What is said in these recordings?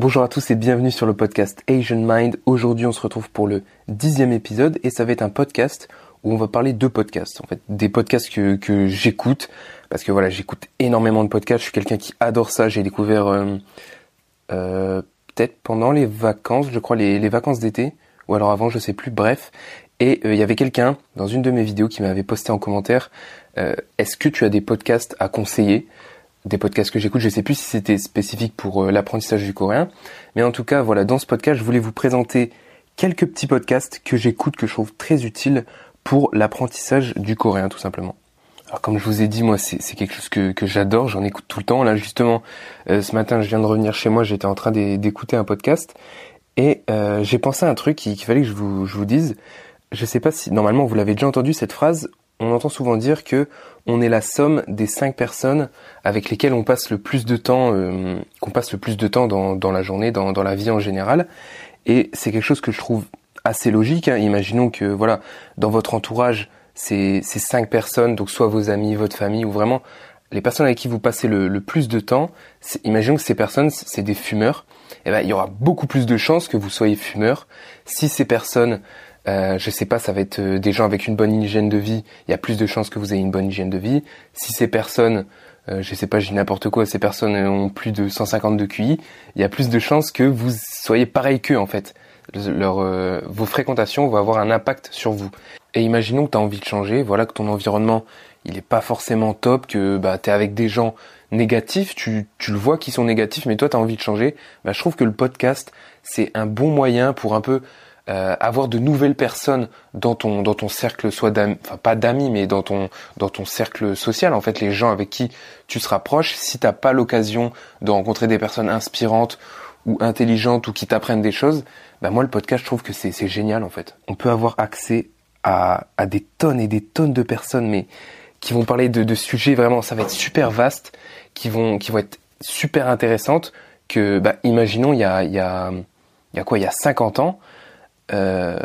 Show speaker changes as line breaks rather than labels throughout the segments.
Bonjour à tous et bienvenue sur le podcast Asian Mind. Aujourd'hui, on se retrouve pour le dixième épisode et ça va être un podcast où on va parler de podcasts. En fait, des podcasts que, que j'écoute parce que voilà, j'écoute énormément de podcasts. Je suis quelqu'un qui adore ça. J'ai découvert euh, euh, peut-être pendant les vacances, je crois les, les vacances d'été ou alors avant, je sais plus. Bref, et euh, il y avait quelqu'un dans une de mes vidéos qui m'avait posté en commentaire Est-ce que tu as des podcasts à conseiller? Des podcasts que j'écoute. Je sais plus si c'était spécifique pour euh, l'apprentissage du coréen, mais en tout cas, voilà, dans ce podcast, je voulais vous présenter quelques petits podcasts que j'écoute, que je trouve très utiles pour l'apprentissage du coréen, tout simplement. Alors comme je vous ai dit, moi c'est quelque chose que, que j'adore, j'en écoute tout le temps. Là justement, euh, ce matin je viens de revenir chez moi, j'étais en train d'écouter un podcast et euh, j'ai pensé à un truc qu'il fallait que je vous, je vous dise. Je sais pas si normalement vous l'avez déjà entendu cette phrase, on entend souvent dire que on est la somme des cinq personnes avec lesquelles on passe le plus de temps, euh, qu'on passe le plus de temps dans, dans la journée, dans, dans, la vie en général. Et c'est quelque chose que je trouve assez logique. Hein. Imaginons que voilà, dans votre entourage, c'est ces cinq personnes, donc soit vos amis, votre famille, ou vraiment les personnes avec qui vous passez le, le plus de temps. Imaginons que ces personnes, c'est des fumeurs. Eh ben, il y aura beaucoup plus de chances que vous soyez fumeur si ces personnes euh, je sais pas, ça va être euh, des gens avec une bonne hygiène de vie. Il y a plus de chances que vous ayez une bonne hygiène de vie. Si ces personnes, euh, je sais pas, j'ai n'importe quoi, ces personnes ont plus de 150 de QI, il y a plus de chances que vous soyez pareil qu'eux en fait. Leur, euh, vos fréquentations vont avoir un impact sur vous. Et imaginons que tu as envie de changer, voilà que ton environnement il est pas forcément top, que bah, tu es avec des gens négatifs, tu, tu le vois qui sont négatifs, mais toi tu as envie de changer. Bah, je trouve que le podcast c'est un bon moyen pour un peu euh, avoir de nouvelles personnes dans ton dans ton cercle soit enfin pas d'amis mais dans ton dans ton cercle social en fait les gens avec qui tu te rapproches si t'as pas l'occasion de rencontrer des personnes inspirantes ou intelligentes ou qui t'apprennent des choses bah moi le podcast je trouve que c'est c'est génial en fait. On peut avoir accès à à des tonnes et des tonnes de personnes mais qui vont parler de, de sujets vraiment ça va être super vaste qui vont qui vont être super intéressantes que bah imaginons il y a il y a il y a quoi il y a 50 ans euh,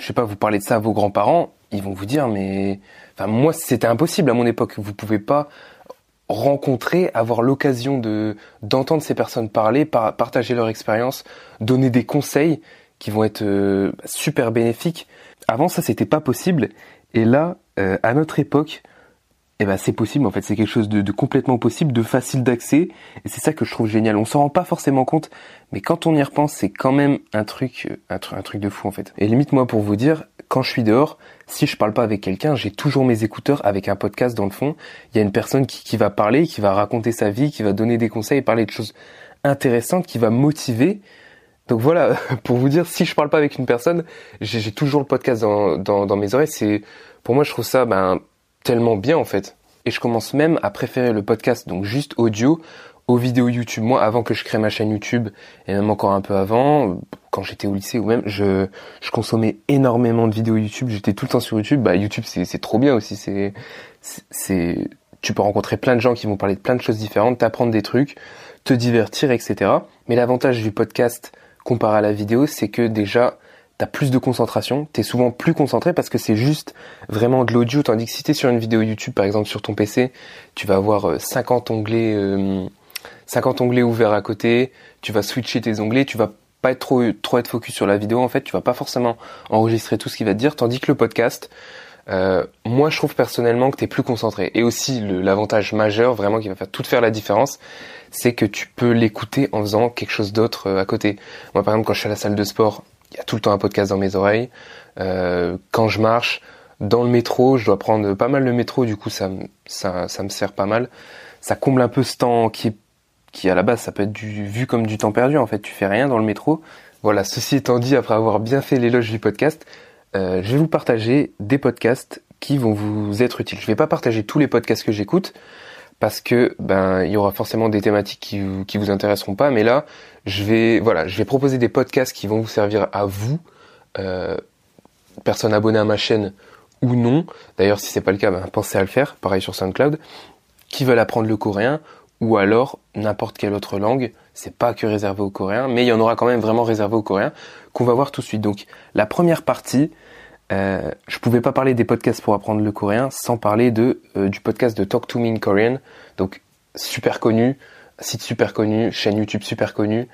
je sais pas, vous parlez de ça à vos grands-parents, ils vont vous dire, mais, moi, c'était impossible à mon époque. Vous pouvez pas rencontrer, avoir l'occasion de d'entendre ces personnes parler, partager leur expérience, donner des conseils qui vont être euh, super bénéfiques. Avant, ça, c'était pas possible. Et là, euh, à notre époque, eh ben c'est possible en fait, c'est quelque chose de, complètement possible, de facile d'accès, et c'est ça que je trouve génial. On s'en rend pas forcément compte, mais quand on y repense, c'est quand même un truc, un, un, truc de fou en fait. Et limite moi pour vous dire, quand je suis dehors, si je parle pas avec quelqu'un, j'ai toujours mes écouteurs avec un podcast dans le fond. Il y a une personne qui, qui va parler, qui va raconter sa vie, qui va donner des conseils, parler de choses intéressantes, qui va motiver. Donc voilà, pour vous dire, si je parle pas avec une personne, j'ai toujours le podcast dans, dans, dans mes oreilles. C'est pour moi, je trouve ça ben tellement bien en fait. Et je commence même à préférer le podcast, donc juste audio, aux vidéos YouTube. Moi, avant que je crée ma chaîne YouTube, et même encore un peu avant, quand j'étais au lycée ou même, je, je consommais énormément de vidéos YouTube. J'étais tout le temps sur YouTube. Bah, YouTube, c'est trop bien aussi. C'est, c'est, tu peux rencontrer plein de gens qui vont parler de plein de choses différentes, t'apprendre des trucs, te divertir, etc. Mais l'avantage du podcast comparé à la vidéo, c'est que déjà, t'as plus de concentration, t'es souvent plus concentré parce que c'est juste vraiment de l'audio, tandis que si t'es sur une vidéo YouTube, par exemple sur ton PC, tu vas avoir 50 euh, onglets, 50 euh, onglets ouverts à côté, tu vas switcher tes onglets, tu vas pas être trop, trop être focus sur la vidéo en fait, tu vas pas forcément enregistrer tout ce qu'il va te dire, tandis que le podcast, euh, moi je trouve personnellement que t'es plus concentré. Et aussi l'avantage majeur, vraiment qui va faire tout faire la différence, c'est que tu peux l'écouter en faisant quelque chose d'autre à côté. Moi par exemple quand je suis à la salle de sport, il y a tout le temps un podcast dans mes oreilles. Euh, quand je marche dans le métro, je dois prendre pas mal le métro, du coup ça, ça, ça me sert pas mal. Ça comble un peu ce temps qui, qui à la base ça peut être du, vu comme du temps perdu en fait. Tu fais rien dans le métro. Voilà. Ceci étant dit, après avoir bien fait l'éloge du podcast, euh, je vais vous partager des podcasts qui vont vous être utiles. Je vais pas partager tous les podcasts que j'écoute parce que ben il y aura forcément des thématiques qui, qui vous intéresseront pas, mais là je vais voilà, je vais proposer des podcasts qui vont vous servir à vous, euh, personnes abonnées à ma chaîne ou non. D'ailleurs, si c'est pas le cas, ben, pensez à le faire. Pareil sur SoundCloud, qui veulent apprendre le coréen ou alors n'importe quelle autre langue. C'est pas que réservé aux coréens, mais il y en aura quand même vraiment réservé aux coréens qu'on va voir tout de suite. Donc la première partie, euh, je pouvais pas parler des podcasts pour apprendre le coréen sans parler de euh, du podcast de Talk to Me in Korean, donc super connu, site super connu, chaîne YouTube super connue.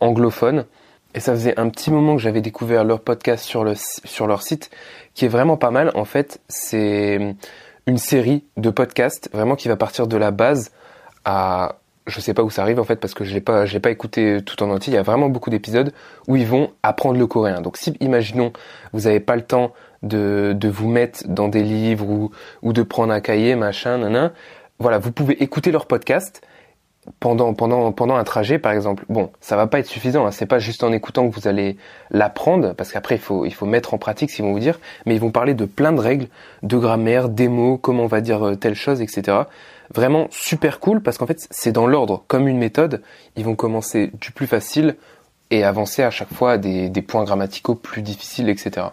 anglophones. Et ça faisait un petit moment que j'avais découvert leur podcast sur, le, sur leur site, qui est vraiment pas mal. En fait, c'est une série de podcasts vraiment qui va partir de la base à je sais pas où ça arrive en fait parce que je l'ai pas je pas écouté tout en entier. Il y a vraiment beaucoup d'épisodes où ils vont apprendre le coréen. Donc si imaginons vous avez pas le temps de, de vous mettre dans des livres ou, ou de prendre un cahier machin nanan, voilà vous pouvez écouter leur podcast pendant pendant pendant un trajet par exemple. Bon, ça va pas être suffisant. Hein. C'est pas juste en écoutant que vous allez l'apprendre, parce qu'après il faut il faut mettre en pratique, s'ils vont vous dire. Mais ils vont parler de plein de règles, de grammaire, des mots, comment on va dire euh, telle chose, etc. Vraiment super cool parce qu'en fait c'est dans l'ordre, comme une méthode. Ils vont commencer du plus facile et avancer à chaque fois des, points grammaticaux plus difficiles, etc.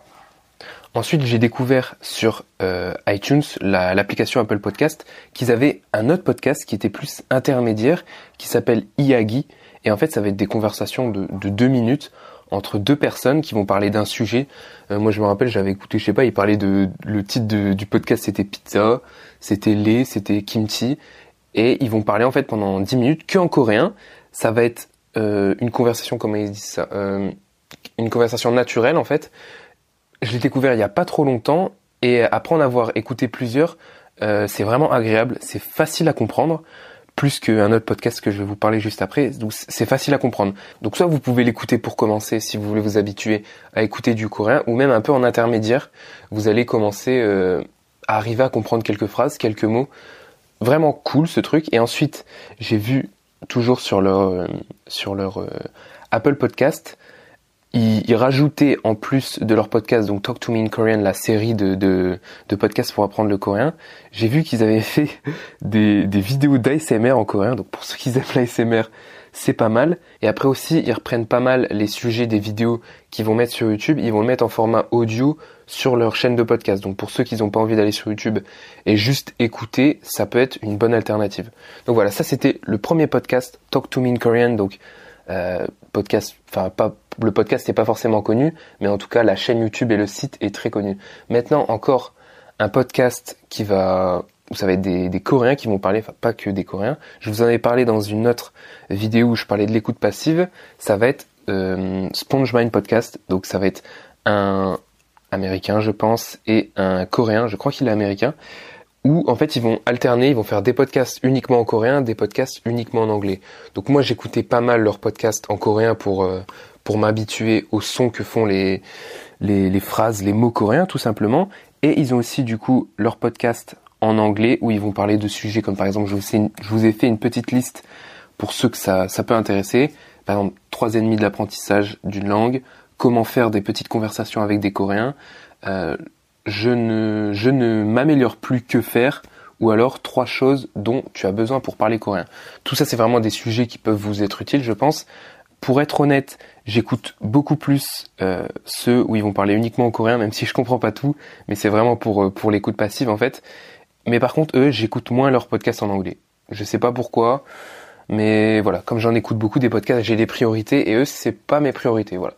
Ensuite, j'ai découvert sur euh, iTunes, l'application Apple Podcast, qu'ils avaient un autre podcast qui était plus intermédiaire, qui s'appelle Iagi. Et en fait, ça va être des conversations de, deux minutes entre deux personnes qui vont parler d'un sujet. Euh, moi, je me rappelle, j'avais écouté, je sais pas, ils parlaient de le titre du podcast, c'était pizza, c'était lait, c'était kimchi, et ils vont parler en fait pendant 10 minutes que en coréen. Ça va être euh, une conversation, comment ils disent ça, une conversation naturelle en fait je l'ai découvert il y a pas trop longtemps et après en avoir écouté plusieurs, euh, c'est vraiment agréable, c'est facile à comprendre, plus qu'un autre podcast que je vais vous parler juste après. Donc c'est facile à comprendre. Donc soit vous pouvez l'écouter pour commencer si vous voulez vous habituer à écouter du coréen, ou même un peu en intermédiaire, vous allez commencer euh, à arriver à comprendre quelques phrases, quelques mots. Vraiment cool ce truc. Et ensuite j'ai vu toujours sur leur euh, sur leur Apple Podcast ils, rajoutaient en plus de leur podcast, donc Talk to Me in Korean, la série de, de, de podcasts pour apprendre le coréen, j'ai vu qu'ils avaient fait des, des vidéos d'ASMR en coréen. Donc pour ceux qui aiment l'ASMR, c'est pas mal. Et après aussi, ils reprennent pas mal les sujets des vidéos qu'ils vont mettre sur YouTube. Ils vont le mettre en format audio sur leur chaîne de podcast. Donc pour ceux qui n'ont pas envie d'aller sur YouTube et juste écouter, ça peut être une bonne alternative. Donc voilà, ça c'était le premier podcast Talk to Me in Korean. Donc euh, podcast, enfin pas le podcast n'est pas forcément connu, mais en tout cas la chaîne YouTube et le site est très connu. Maintenant encore un podcast qui va, ça va être des, Coréens qui vont parler, enfin pas que des Coréens. Je vous en avais parlé dans une autre vidéo où je parlais de l'écoute passive. Ça va être euh, Podcast, donc ça va être un américain je pense et un coréen, je crois qu'il est américain, où en fait ils vont alterner, ils vont faire des podcasts uniquement en coréen, des podcasts uniquement en anglais. Donc moi j'écoutais pas mal leurs podcasts en coréen pour euh, pour m'habituer au son que font les, phrases, les mots coréens tout simplement. Et ils ont aussi du coup leur podcast en anglais où ils vont parler de sujets comme par exemple je vous, ai fait une petite liste pour ceux que ça, ça peut intéresser. Par exemple, trois ennemis de l'apprentissage d'une langue, comment faire des petites conversations avec des Coréens, euh, je ne, je ne m'améliore plus que faire, ou alors trois choses dont tu as besoin pour parler coréen. Tout ça, c'est vraiment des sujets qui peuvent vous être utiles, je pense. Pour être honnête, j'écoute beaucoup plus euh, ceux où ils vont parler uniquement en coréen, même si je comprends pas tout, mais c'est vraiment pour euh, pour l'écoute passive en fait. Mais par contre, eux, j'écoute moins leurs podcasts en anglais. Je sais pas pourquoi, mais voilà, comme j'en écoute beaucoup des podcasts, j'ai des priorités et eux, c'est pas mes priorités, voilà.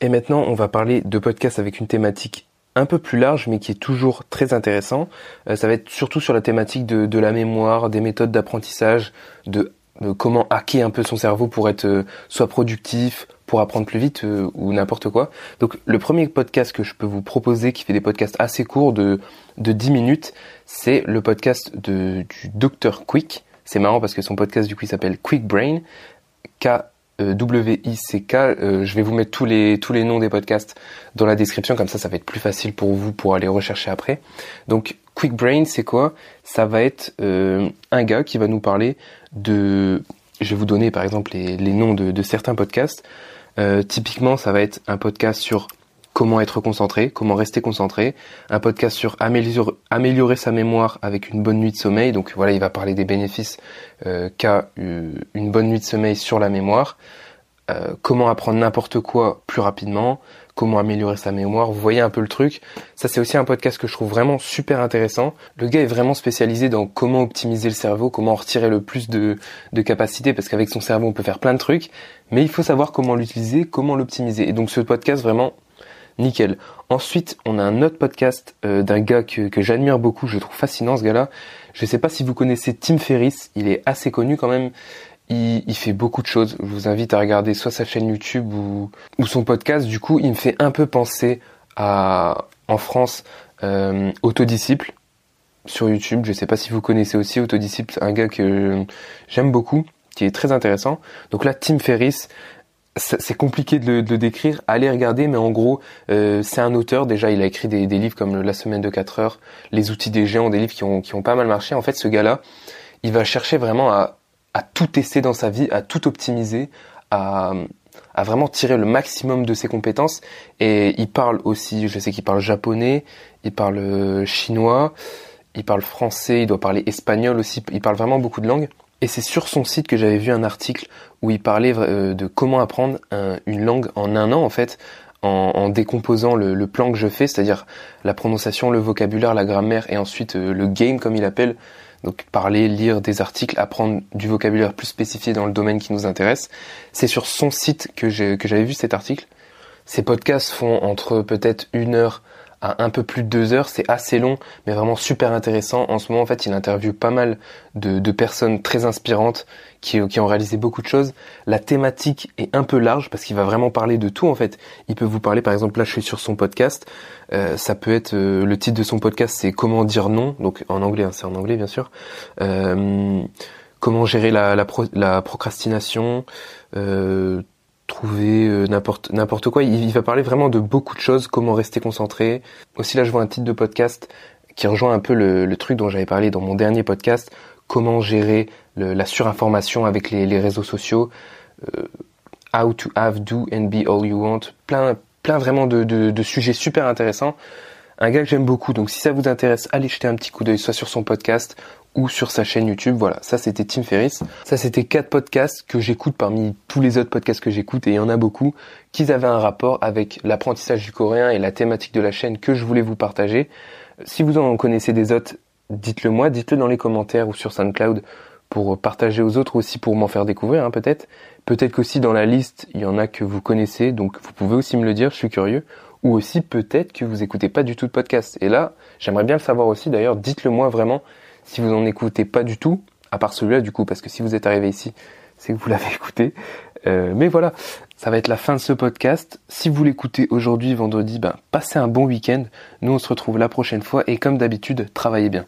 Et maintenant, on va parler de podcasts avec une thématique un peu plus large, mais qui est toujours très intéressant. Euh, ça va être surtout sur la thématique de, de la mémoire, des méthodes d'apprentissage, de comment hacker un peu son cerveau pour être euh, soit productif, pour apprendre plus vite euh, ou n'importe quoi. Donc le premier podcast que je peux vous proposer qui fait des podcasts assez courts de, de 10 minutes, c'est le podcast de, du Dr Quick. C'est marrant parce que son podcast du coup s'appelle Quick Brain. K W-I-C-K. Euh, je vais vous mettre tous les, tous les noms des podcasts dans la description, comme ça ça va être plus facile pour vous pour aller rechercher après. Donc Quick Brain, c'est quoi? Ça va être euh, un gars qui va nous parler de... Je vais vous donner par exemple les, noms de, certains podcasts. Euh, typiquement, ça va être un podcast sur comment être concentré, comment rester concentré, un podcast sur améliorer, sa mémoire avec une bonne nuit de sommeil. Donc voilà, il va parler des bénéfices euh, qu'a une bonne nuit de sommeil sur la mémoire. Comment apprendre n'importe quoi plus rapidement, comment améliorer sa mémoire. Vous voyez un peu le truc. Ça, c'est aussi un podcast que je trouve vraiment super intéressant. Le gars est vraiment spécialisé dans comment optimiser le cerveau, comment en retirer le plus de, de capacité, parce qu'avec son cerveau, on peut faire plein de trucs, mais il faut savoir comment l'utiliser, comment l'optimiser. Et donc, ce podcast, vraiment, nickel. Ensuite, on a un autre podcast euh, d'un gars que, que j'admire beaucoup, je trouve fascinant ce gars-là. Je sais pas si vous connaissez Tim Ferriss, il est assez connu quand même. Il, fait beaucoup de choses. Je vous invite à regarder soit sa chaîne YouTube ou, son podcast. Du coup, il me fait un peu penser à, en France, euh, Autodisciple sur YouTube. Je sais pas si vous connaissez aussi Autodisciple, un gars que j'aime beaucoup, qui est très intéressant. Donc là, Tim Ferriss, c'est compliqué de le, décrire. Allez regarder, mais en gros, euh, c'est un auteur. Déjà, il a écrit des, livres comme La semaine de 4 heures, Les outils des géants, des livres qui ont, qui ont pas mal marché. En fait, ce gars-là, il va chercher vraiment à, à tout tester dans sa vie, à tout optimiser, à, à vraiment tirer le maximum de ses compétences. Et il parle aussi, je sais qu'il parle japonais, il parle euh, chinois, il parle français, il doit parler espagnol aussi, il parle vraiment beaucoup de langues. Et c'est sur son site que j'avais vu un article où il parlait euh, de comment apprendre une langue en un an en fait, en, décomposant le, plan que je fais, c'est-à-dire la prononciation, le vocabulaire, la grammaire et ensuite euh, le game comme il appelle. Donc parler, lire des articles, apprendre du vocabulaire plus spécifié dans le domaine qui nous intéresse. C'est sur son site que j'avais vu cet article. Ces podcasts font entre peut-être une heure à un peu plus de deux heures. C'est assez long, mais vraiment super intéressant. En ce moment, en fait, il interviewe pas mal de, personnes très inspirantes qui, qui, ont réalisé beaucoup de choses. La thématique est un peu large parce qu'il va vraiment parler de tout, en fait. Il peut vous parler, par exemple, là, je suis sur son podcast. Euh, ça peut être, euh, le titre de son podcast, c'est Comment dire non. Donc, en anglais, hein, c'est en anglais, bien sûr. Euh, comment gérer la, la, procrastination, euh, trouver euh, n'importe n'importe quoi. Il, va parler vraiment de beaucoup de choses, comment rester concentré. Aussi là, je vois un titre de podcast qui rejoint un peu le, truc dont j'avais parlé dans mon dernier podcast, comment gérer la surinformation avec les, réseaux sociaux, euh, how to have, do and be all you want, plein plein vraiment de, de sujets super intéressants. Un gars que j'aime beaucoup, donc si ça vous intéresse, allez jeter un petit coup d'œil soit sur son podcast ou sur sa chaîne YouTube. Voilà, ça c'était Tim Ferriss. Ça c'était quatre podcasts que j'écoute parmi tous les autres podcasts que j'écoute et il y en a beaucoup qui avaient un rapport avec l'apprentissage du coréen et la thématique de la chaîne que je voulais vous partager. Si vous en connaissez des autres, dites-le moi, dites-le dans les commentaires ou sur SoundCloud pour partager aux autres aussi pour m'en faire découvrir hein, peut-être. Peut-être qu'aussi dans la liste, il y en a que vous connaissez, donc vous pouvez aussi me le dire, je suis curieux. Ou aussi peut-être que vous écoutez pas du tout de podcast. Et là, j'aimerais bien le savoir aussi d'ailleurs, dites-le moi vraiment si vous en écoutez pas du tout, à part celui-là du coup, parce que si vous êtes arrivé ici, c'est que vous l'avez écouté. Euh, mais voilà, ça va être la fin de ce podcast. Si vous l'écoutez aujourd'hui, vendredi, ben, passez un bon week-end. Nous, on se retrouve la prochaine fois et comme d'habitude, travaillez bien.